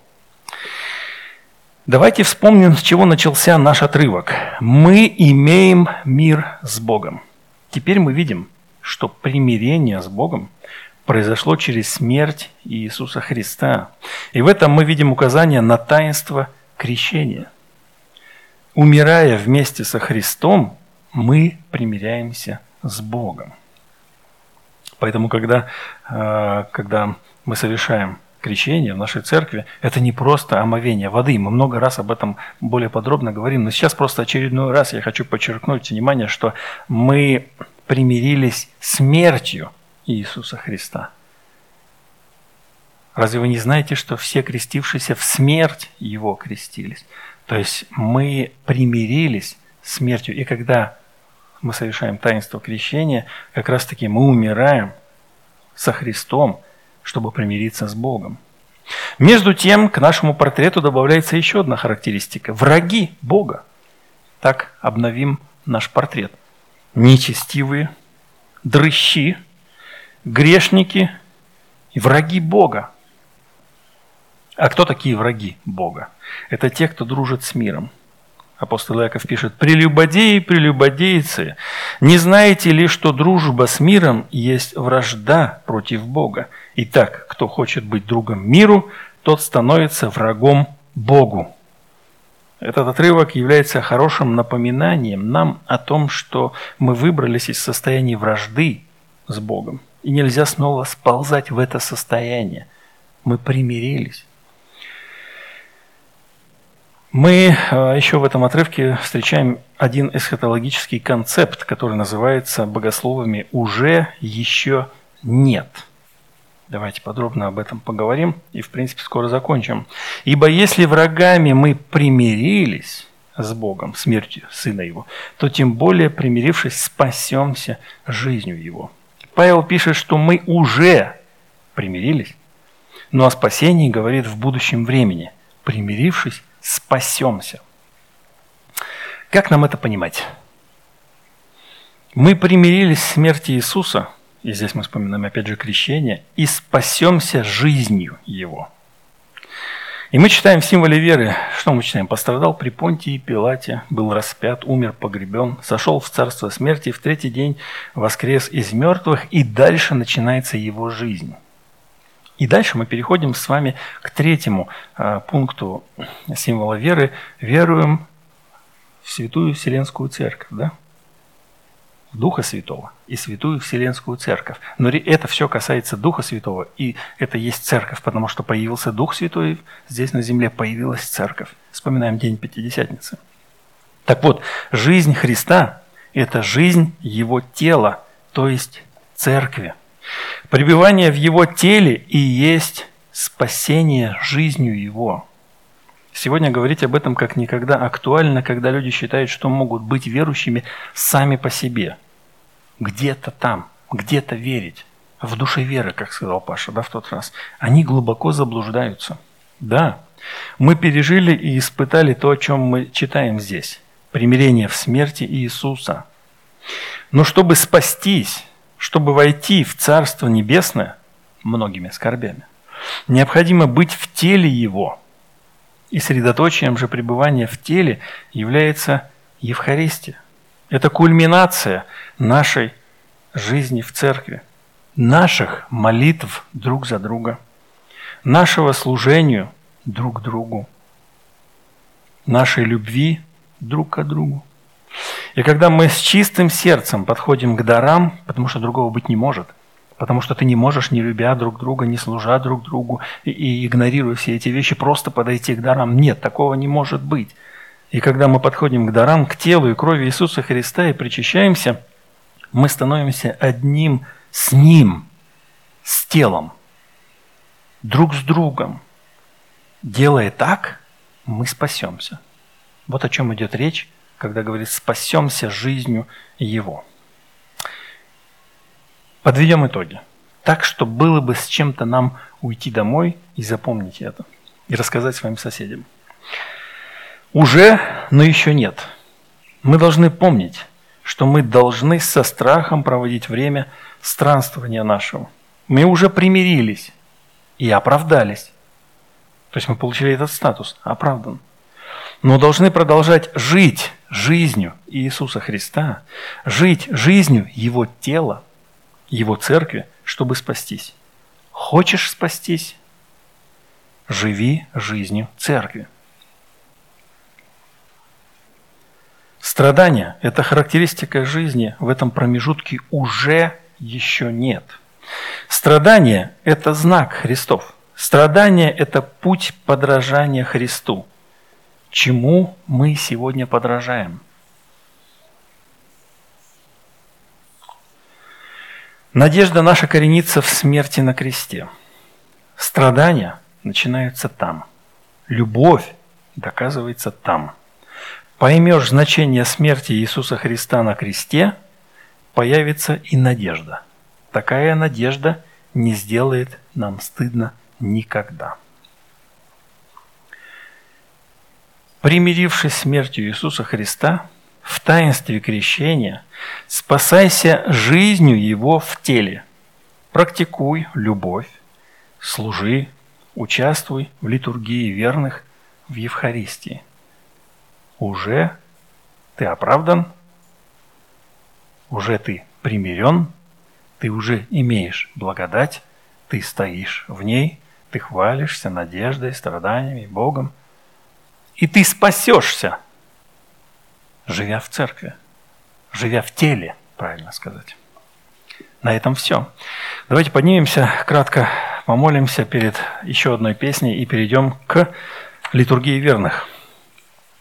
Давайте вспомним, с чего начался наш отрывок. Мы имеем мир с Богом. Теперь мы видим, что примирение с Богом произошло через смерть Иисуса Христа. И в этом мы видим указание на таинство крещения. Умирая вместе со Христом, мы примиряемся с Богом. Поэтому, когда, э, когда мы совершаем крещение в нашей церкви, это не просто омовение воды. Мы много раз об этом более подробно говорим. Но сейчас просто очередной раз я хочу подчеркнуть внимание, что мы примирились смертью Иисуса Христа. Разве вы не знаете, что все крестившиеся в смерть Его крестились? То есть мы примирились смертью. И когда мы совершаем таинство крещения, как раз таки мы умираем со Христом, чтобы примириться с Богом. Между тем, к нашему портрету добавляется еще одна характеристика – враги Бога. Так обновим наш портрет – нечестивые, дрыщи, грешники и враги Бога. А кто такие враги Бога? Это те, кто дружит с миром. Апостол Иаков пишет, «Прелюбодеи, прелюбодейцы, не знаете ли, что дружба с миром есть вражда против Бога? Итак, кто хочет быть другом миру, тот становится врагом Богу». Этот отрывок является хорошим напоминанием нам о том, что мы выбрались из состояния вражды с Богом. И нельзя снова сползать в это состояние. Мы примирились. Мы э, еще в этом отрывке встречаем один эсхатологический концепт, который называется богословами «уже еще нет». Давайте подробно об этом поговорим и, в принципе, скоро закончим. «Ибо если врагами мы примирились с Богом, смертью Сына Его, то тем более, примирившись, спасемся жизнью Его». Павел пишет, что мы уже примирились, но о спасении говорит в будущем времени. Примирившись, спасемся. Как нам это понимать? Мы примирились с смертью Иисуса, и здесь мы вспоминаем опять же крещение, и спасемся жизнью Его. И мы читаем в символе веры, что мы читаем? Пострадал при Понтии Пилате, был распят, умер, погребен, сошел в царство смерти, в третий день воскрес из мертвых, и дальше начинается его жизнь. И дальше мы переходим с вами к третьему э, пункту символа веры. Веруем в Святую Вселенскую Церковь, да? Духа Святого и Святую Вселенскую Церковь. Но это все касается Духа Святого, и это есть Церковь, потому что появился Дух Святой, здесь на земле появилась Церковь. Вспоминаем День Пятидесятницы. Так вот, жизнь Христа – это жизнь Его тела, то есть Церкви. Пребывание в Его теле и есть спасение жизнью Его. Сегодня говорить об этом как никогда актуально, когда люди считают, что могут быть верующими сами по себе. Где-то там, где-то верить. В душе веры, как сказал Паша да, в тот раз. Они глубоко заблуждаются. Да, мы пережили и испытали то, о чем мы читаем здесь. Примирение в смерти Иисуса. Но чтобы спастись, чтобы войти в Царство Небесное многими скорбями, необходимо быть в теле Его. И средоточием же пребывания в теле является Евхаристия. Это кульминация нашей жизни в церкви, наших молитв друг за друга, нашего служению друг другу, нашей любви друг к другу. И когда мы с чистым сердцем подходим к дарам, потому что другого быть не может, потому что ты не можешь, не любя друг друга, не служа друг другу и, и игнорируя все эти вещи, просто подойти к дарам. Нет, такого не может быть. И когда мы подходим к дарам, к телу и крови Иисуса Христа и причащаемся, мы становимся одним с Ним, с телом, друг с другом. Делая так, мы спасемся. Вот о чем идет речь когда говорит «спасемся жизнью Его». Подведем итоги. Так, что было бы с чем-то нам уйти домой и запомнить это. И рассказать своим соседям. Уже, но еще нет. Мы должны помнить, что мы должны со страхом проводить время странствования нашего. Мы уже примирились и оправдались. То есть мы получили этот статус, оправдан. Но должны продолжать жить жизнью Иисуса Христа, жить жизнью Его тела, Его церкви, чтобы спастись. Хочешь спастись? Живи жизнью церкви. Страдания – это характеристика жизни в этом промежутке уже еще нет. Страдание – это знак Христов. Страдание – это путь подражания Христу – Чему мы сегодня подражаем? Надежда наша коренится в смерти на кресте. Страдания начинаются там. Любовь доказывается там. Поймешь значение смерти Иисуса Христа на кресте, появится и надежда. Такая надежда не сделает нам стыдно никогда. примирившись смертью Иисуса Христа в таинстве крещения, спасайся жизнью Его в теле. Практикуй любовь, служи, участвуй в литургии верных в Евхаристии. Уже ты оправдан, уже ты примирен, ты уже имеешь благодать, ты стоишь в ней, ты хвалишься надеждой, страданиями, Богом – и ты спасешься, живя в церкви, живя в теле, правильно сказать. На этом все. Давайте поднимемся, кратко помолимся перед еще одной песней и перейдем к литургии верных.